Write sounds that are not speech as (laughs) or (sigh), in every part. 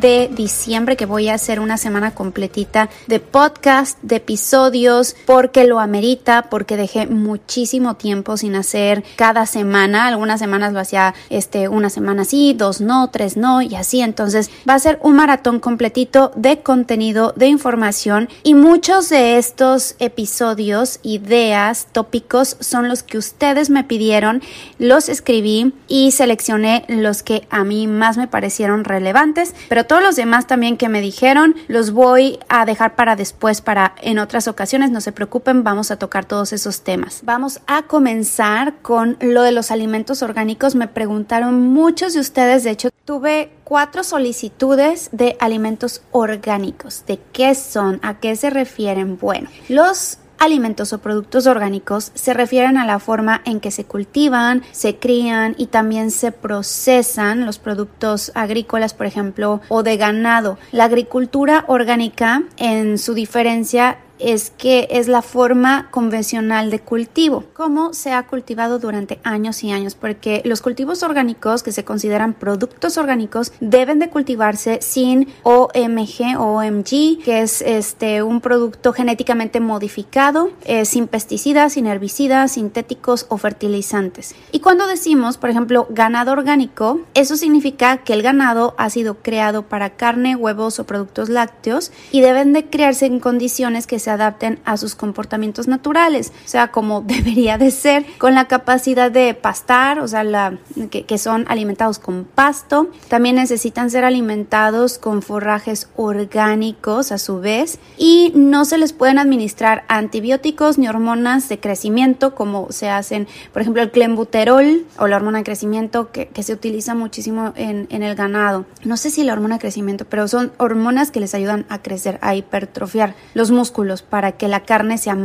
de diciembre que voy a hacer una semana completita de podcast, de episodios, porque lo amerita, porque dejé muchísimo tiempo sin hacer cada semana. Algunas semanas lo hacía este, una semana sí, dos no, tres no y así. Entonces va a ser un maratón completito de contenido, de información y muchos de estos episodios ideas, tópicos son los que ustedes me pidieron, los escribí y seleccioné los que a mí más me parecieron relevantes, pero todos los demás también que me dijeron los voy a dejar para después, para en otras ocasiones, no se preocupen, vamos a tocar todos esos temas. Vamos a comenzar con lo de los alimentos orgánicos, me preguntaron muchos de ustedes, de hecho tuve cuatro solicitudes de alimentos orgánicos. ¿De qué son? ¿A qué se refieren? Bueno, los alimentos o productos orgánicos se refieren a la forma en que se cultivan, se crían y también se procesan los productos agrícolas, por ejemplo, o de ganado. La agricultura orgánica, en su diferencia, es que es la forma convencional de cultivo, como se ha cultivado durante años y años, porque los cultivos orgánicos que se consideran productos orgánicos deben de cultivarse sin OMG o OMG, que es este un producto genéticamente modificado, eh, sin pesticidas, sin herbicidas, sintéticos o fertilizantes. Y cuando decimos, por ejemplo, ganado orgánico, eso significa que el ganado ha sido creado para carne, huevos o productos lácteos y deben de crearse en condiciones que se adapten a sus comportamientos naturales, o sea, como (laughs) debería de ser, con la capacidad de pastar, o sea, la, que, que son alimentados con pasto. También necesitan ser alimentados con forrajes orgánicos a su vez y no se les pueden administrar antibióticos ni hormonas de crecimiento como se hacen, por ejemplo, el clenbuterol o la hormona de crecimiento que, que se utiliza muchísimo en, en el ganado. No sé si la hormona de crecimiento, pero son hormonas que les ayudan a crecer, a hipertrofiar los músculos para que la carne sea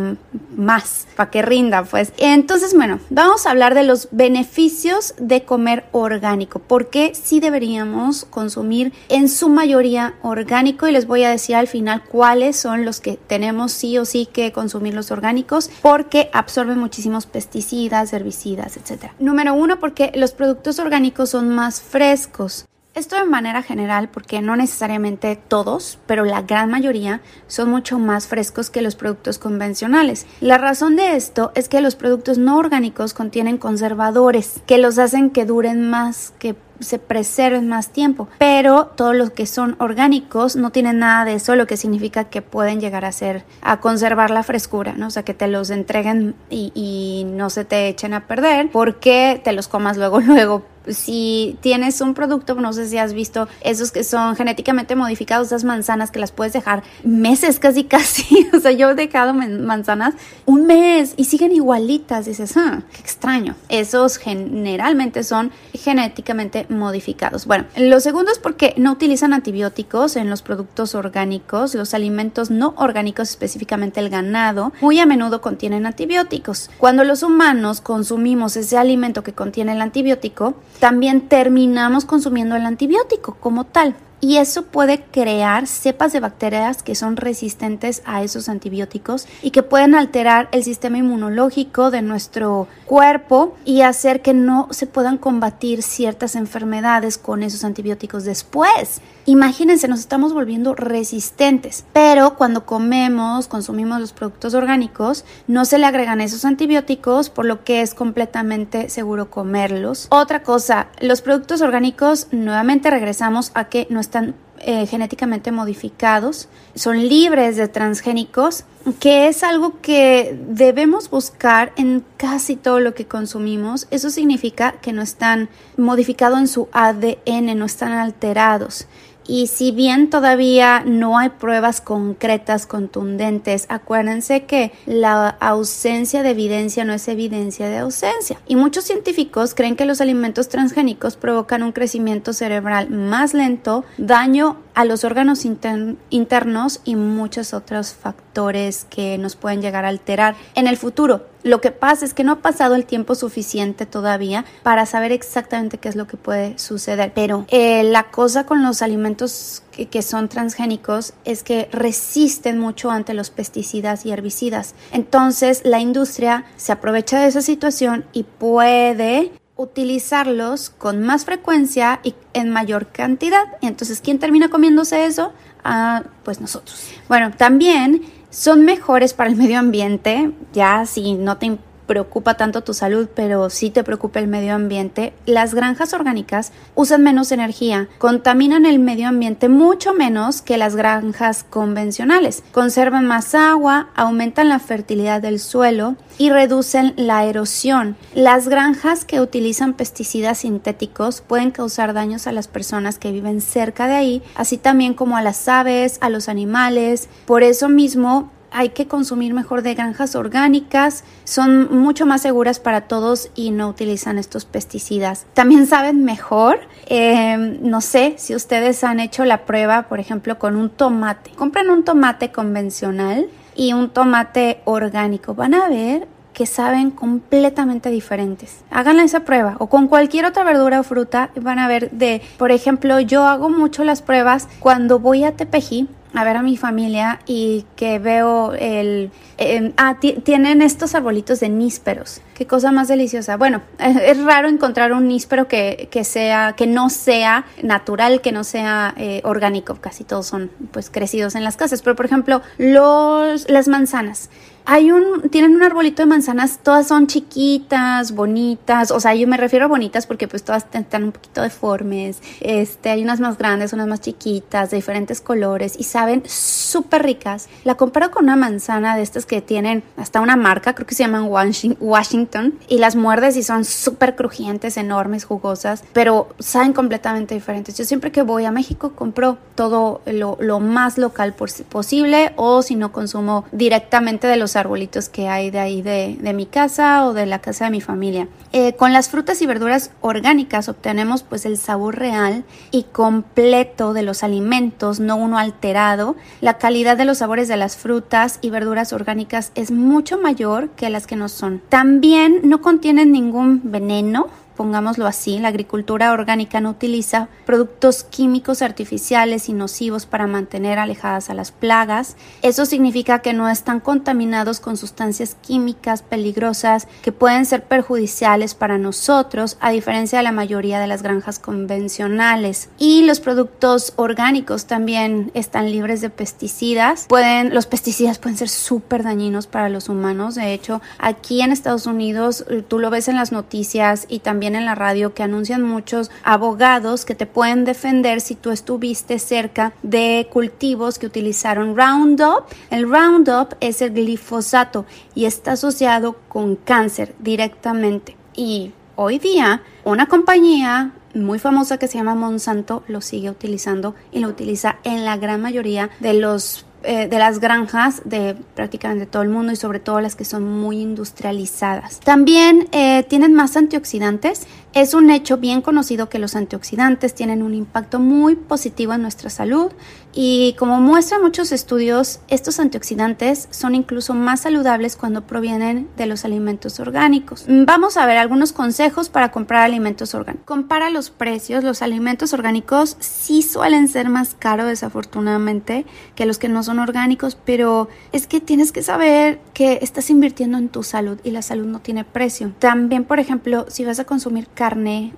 más, para que rinda, pues. Entonces, bueno, vamos a hablar de los beneficios de comer orgánico. ¿Por qué sí deberíamos consumir en su mayoría orgánico? Y les voy a decir al final cuáles son los que tenemos sí o sí que consumir los orgánicos, porque absorben muchísimos pesticidas, herbicidas, etc. Número uno, porque los productos orgánicos son más frescos. Esto de manera general porque no necesariamente todos, pero la gran mayoría son mucho más frescos que los productos convencionales. La razón de esto es que los productos no orgánicos contienen conservadores que los hacen que duren más, que se preserven más tiempo. Pero todos los que son orgánicos no tienen nada de eso, lo que significa que pueden llegar a ser, a conservar la frescura, ¿no? O sea, que te los entreguen y, y no se te echen a perder porque te los comas luego, (laughs) luego si tienes un producto, no sé si has visto esos que son genéticamente modificados, esas manzanas que las puedes dejar meses casi (laughs) casi, o sea, yo he dejado manzanas un mes y siguen igualitas, dices, ah, qué extraño. Esos generalmente son genéticamente modificados. Bueno, lo segundo es porque no utilizan antibióticos en los productos orgánicos, los alimentos no orgánicos, específicamente el ganado, muy a menudo contienen antibióticos. Cuando los humanos consumimos ese alimento que contiene el antibiótico, también terminamos consumiendo el antibiótico como tal y eso puede crear cepas de bacterias que son resistentes a esos antibióticos y que pueden alterar el sistema inmunológico de nuestro cuerpo y hacer que no se puedan combatir ciertas enfermedades con esos antibióticos después. Imagínense, nos estamos volviendo resistentes, pero cuando comemos, consumimos los productos orgánicos, no se le agregan esos antibióticos, por lo que es completamente seguro comerlos. Otra cosa, los productos orgánicos, nuevamente regresamos a que no están eh, genéticamente modificados, son libres de transgénicos, que es algo que debemos buscar en casi todo lo que consumimos. Eso significa que no están modificados en su ADN, no están alterados. Y si bien todavía no hay pruebas concretas, contundentes, acuérdense que la ausencia de evidencia no es evidencia de ausencia. Y muchos científicos creen que los alimentos transgénicos provocan un crecimiento cerebral más lento, daño a los órganos internos y muchos otros factores que nos pueden llegar a alterar en el futuro. Lo que pasa es que no ha pasado el tiempo suficiente todavía para saber exactamente qué es lo que puede suceder. Pero eh, la cosa con los alimentos que, son transgénicos es que resisten mucho ante los pesticidas y herbicidas. Entonces la industria se aprovecha de esa situación y puede utilizarlos con más frecuencia y en mayor cantidad. Entonces, ¿quién termina comiéndose eso? Ah, pues nosotros. Bueno, también son mejores para el medio ambiente, ya si no te preocupa tanto tu salud, pero sí te preocupa el medio ambiente, las granjas orgánicas usan menos energía, contaminan el medio ambiente mucho menos que las granjas convencionales, conservan más agua, aumentan la fertilidad del suelo y reducen la erosión. Las granjas que utilizan pesticidas sintéticos pueden causar daños a las personas que viven cerca de ahí, así también como a las aves, a los animales. Por eso mismo hay que consumir mejor de granjas orgánicas, son mucho más seguras para todos y no utilizan estos pesticidas. También saben mejor, em, no sé si ustedes han hecho la prueba, por ejemplo, con un tomate. Compren un tomate convencional y un tomate orgánico. Van a ver que saben completamente diferentes. Hagan esa prueba o con cualquier otra verdura o fruta van a ver de, por ejemplo, yo hago mucho las pruebas cuando voy a Tepeji a ver a mi familia y que veo el... Em, ah, tienen estos arbolitos de nísperos. Qué cosa más deliciosa. Bueno, es raro encontrar un níspero que, que sea, que no sea natural, que no sea eh, orgánico. Casi todos son pues crecidos en las casas. Pero por ejemplo, los, las manzanas. Hay un, tienen un arbolito de manzanas, todas son chiquitas, bonitas, o sea, yo me refiero a bonitas porque pues todas están un poquito deformes, este, hay unas más grandes, unas más chiquitas, de diferentes colores y saben súper ricas. La comparo con una manzana de estas que tienen hasta una marca, creo que se llaman Washington, y las muerdes y son súper crujientes, enormes, jugosas, pero saben completamente diferentes. Yo siempre que voy a México compro todo lo, lo más local posible o si no consumo directamente de los arbolitos que hay de ahí de, mi casa o de la casa de mi familia. Eh, con las frutas y verduras orgánicas obtenemos pues el sabor real y completo de los alimentos, no uno alterado. La calidad de los sabores de las frutas y verduras orgánicas es mucho mayor que las que no son. También no contienen ningún veneno pongámoslo así, la agricultura orgánica no utiliza productos químicos artificiales y nocivos para mantener alejadas a las plagas. Eso significa que no están contaminados con sustancias químicas peligrosas que pueden ser perjudiciales para nosotros, a diferencia de la mayoría de las granjas convencionales. Y los productos orgánicos también están libres de pesticidas. Pueden, los pesticidas pueden ser súper dañinos para los humanos. De hecho, aquí en Estados Unidos tú lo ves en las noticias y también en la radio que anuncian muchos abogados que te pueden defender si tú estuviste cerca de cultivos que utilizaron Roundup. El Roundup es el glifosato y está asociado con cáncer directamente. Y hoy día una compañía muy famosa que se llama Monsanto lo sigue utilizando y lo utiliza en la gran mayoría de los eh, de las granjas de prácticamente todo el mundo y sobre todo las que son muy industrializadas. También eh, tienen más antioxidantes. Es un hecho bien conocido que los antioxidantes tienen un impacto muy positivo en nuestra salud y como muestran muchos estudios, estos antioxidantes son incluso más saludables cuando provienen de los alimentos orgánicos. Vamos a ver algunos consejos para comprar alimentos orgánicos. Compara los precios. Los alimentos orgánicos sí suelen ser más caros desafortunadamente que los que no son orgánicos, pero es que tienes que saber que estás invirtiendo en tu salud y la salud no tiene precio. También, por ejemplo, si vas a consumir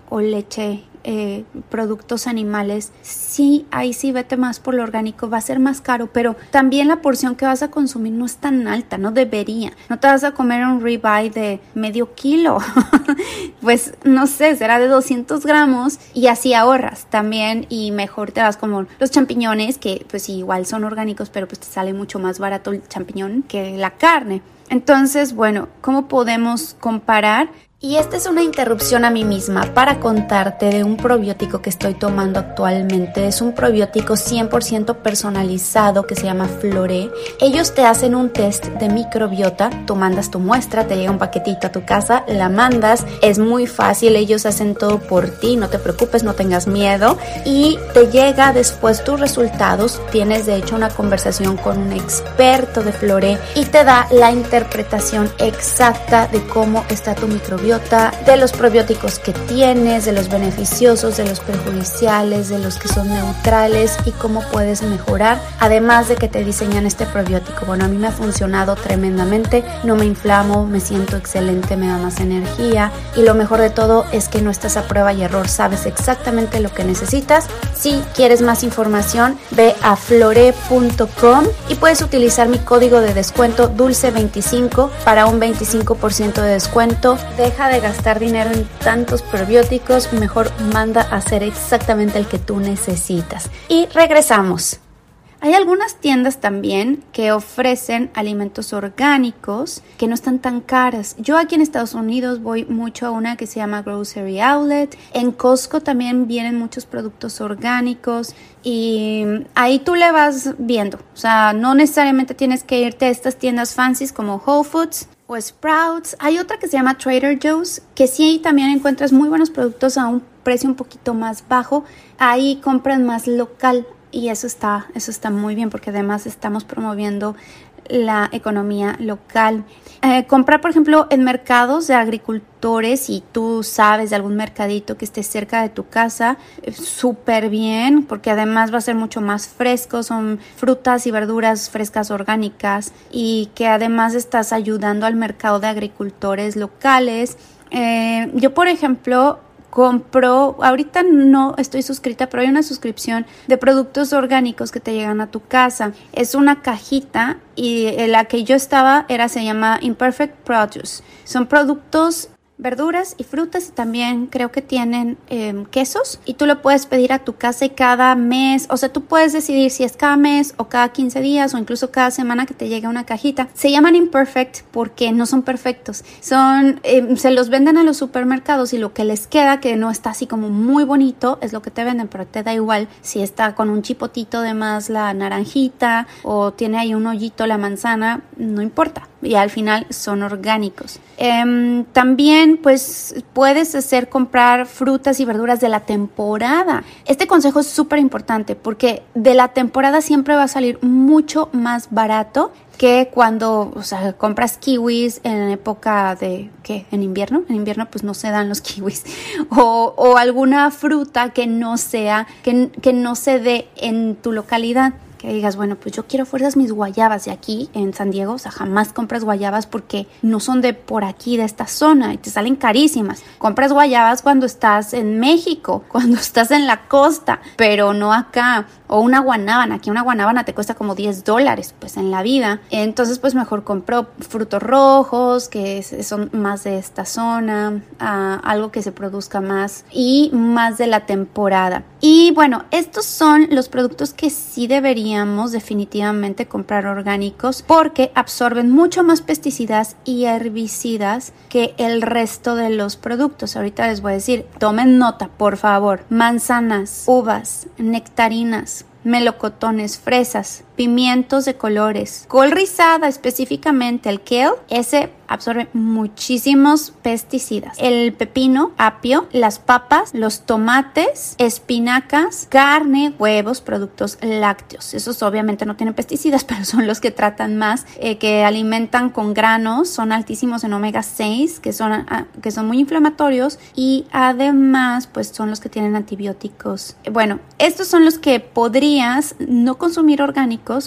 o leche eh, productos animales, sí, ahí sí vete más por lo orgánico, va a ser más caro, pero también la porción que vas a consumir no es tan alta, no debería. No te vas a comer un ribeye de medio kilo, (laughs) pues no sé, será de 200 gramos y así ahorras también y mejor te vas como los champiñones que pues igual son orgánicos, pero pues te sale mucho más barato el champiñón que la carne. Entonces, bueno, ¿cómo podemos comparar? Y esta es una interrupción a mí misma para contarte de un probiótico que estoy tomando actualmente. Es un probiótico 100% personalizado que se llama Flore. Ellos te hacen un test de microbiota, tú mandas tu muestra, te llega un paquetito a tu casa, la mandas, es muy fácil, ellos hacen todo por ti, no te preocupes, no tengas miedo y te llega después tus resultados. Tienes de hecho una conversación con un experto de Flore y te da la interpretación exacta de cómo está tu microbiota de los probióticos que tienes, de los beneficiosos, de los perjudiciales, de los que son neutrales y cómo puedes mejorar, además de que te diseñan este probiótico. Bueno, a mí me ha funcionado tremendamente, no me inflamo, me siento excelente, me da más energía y lo mejor de todo es que no estás a prueba y error, sabes exactamente lo que necesitas. Si quieres más información, ve a flore.com y puedes utilizar mi código de descuento dulce25 para un 25% de descuento. De gastar dinero en tantos probióticos, mejor manda a hacer exactamente el que tú necesitas. Y regresamos. Hay algunas tiendas también que ofrecen alimentos orgánicos que no están tan caras. Yo aquí en Estados Unidos voy mucho a una que se llama Grocery Outlet. En Costco también vienen muchos productos orgánicos y ahí tú le vas viendo. O sea, no necesariamente tienes que irte a estas tiendas fancies como Whole Foods o Sprouts. Hay otra que se llama Trader Joe's, que sí también encuentras muy buenos productos a un precio un poquito más bajo. Ahí compran más local y eso está, eso está muy bien porque además estamos promoviendo la economía local. Eh, comprar, por ejemplo, en mercados de agricultores, y tú sabes de algún mercadito que esté cerca de tu casa, súper bien, porque además va a ser mucho más fresco, son frutas y verduras frescas orgánicas y que además estás ayudando al mercado de agricultores locales. Eh, yo, por ejemplo, compro, ahorita no estoy suscrita, pero hay una suscripción de productos orgánicos que te llegan a tu casa. Es una cajita y la que yo estaba era se llama Imperfect Produce. Son productos verduras y frutas y también creo que tienen em, quesos y tú lo puedes pedir a tu casa y cada mes, o sea, tú puedes decidir si es cada mes o cada 15 días o incluso cada semana que te llegue una cajita. Se llaman imperfect porque no son perfectos, son, em, se los venden a los supermercados y lo que les queda que no está así como muy bonito es lo que te venden, pero te da igual si está con un chipotito de más la naranjita o tiene ahí un hoyito la manzana, no importa y al final son orgánicos. Em, también pues puedes hacer comprar frutas y verduras de la temporada. Este consejo es súper importante porque de la temporada siempre va a salir mucho más barato que cuando, o sea, compras kiwis en época de, ¿qué? ¿En invierno? En invierno pues no se dan los (laughs) kiwis. O, o alguna fruta que no sea, que, que no se dé en tu localidad que digas, bueno, pues yo quiero fuerzas mis guayabas de aquí en San Diego, o sea, jamás compras guayabas porque no son de por aquí, de esta zona, y te salen carísimas. Compras guayabas cuando estás en México, (laughs) cuando estás en la costa, pero no acá. O una guanábana, aquí una guanábana te cuesta como 10 dólares, pues en la vida. Entonces, pues mejor compro frutos rojos, que son más de esta zona, algo que se produzca más y más de la temporada. Y bueno, estos son los productos que sí deberían definitivamente comprar orgánicos porque absorben mucho más pesticidas y herbicidas que el resto de los productos. Ahorita les voy a decir, tomen nota, por favor. Manzanas, uvas, nectarinas, melocotones, fresas, pimientos de colores, col rizada específicamente el kale, ese absorbe muchísimos pesticidas. El pepino, apio, las papas, los tomates, espinacas, carne, huevos, productos lácteos. Esos obviamente no tienen pesticidas, (laughs) pero son los que tratan más, eh, que alimentan con granos, son altísimos en omega 6, que son, ah, que son muy inflamatorios y además pues son los que tienen antibióticos. Bueno, estos son los que podrías no consumir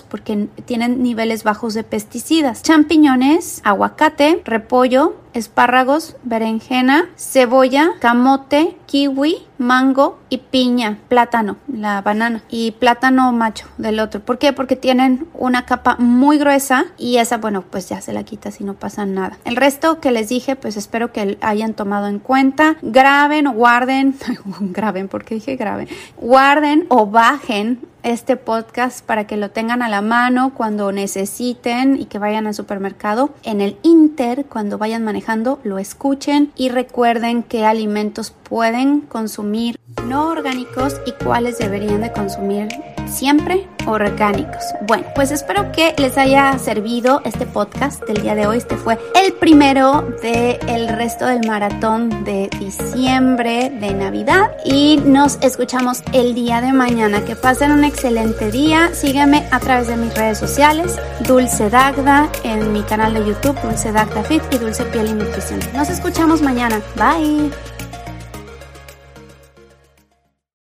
porque tienen niveles bajos de pesticidas. Champiñones, aguacate, repollo, espárragos, berenjena, cebolla, camote, kiwi, mango y piña, plátano, la banana y plátano macho del otro. ¿Por qué? Porque tienen una capa muy gruesa y esa, bueno, pues ya se la quita si no pasa nada. El resto que les dije, pues espero que hayan tomado en cuenta. Graben o guarden, (laughs) graben, porque dije graben, guarden o bajen este podcast para que lo tengan a la mano cuando necesiten y que vayan al supermercado. En el Inter, cuando vayan manejando, lo escuchen y recuerden qué alimentos pueden consumir no orgánicos y cuáles deberían de consumir siempre orgánicos. Bueno, pues espero que les haya servido este podcast del día de hoy. Este fue el primero del el resto del maratón de diciembre de Navidad y nos escuchamos el día de mañana. Que pasen un excelente día. Sígueme a través de mis redes sociales, Dulce Dagda, en mi canal de YouTube, Dulce Dagda Fit y Dulce Piel y Nutrición. Nos escuchamos mañana. Bye.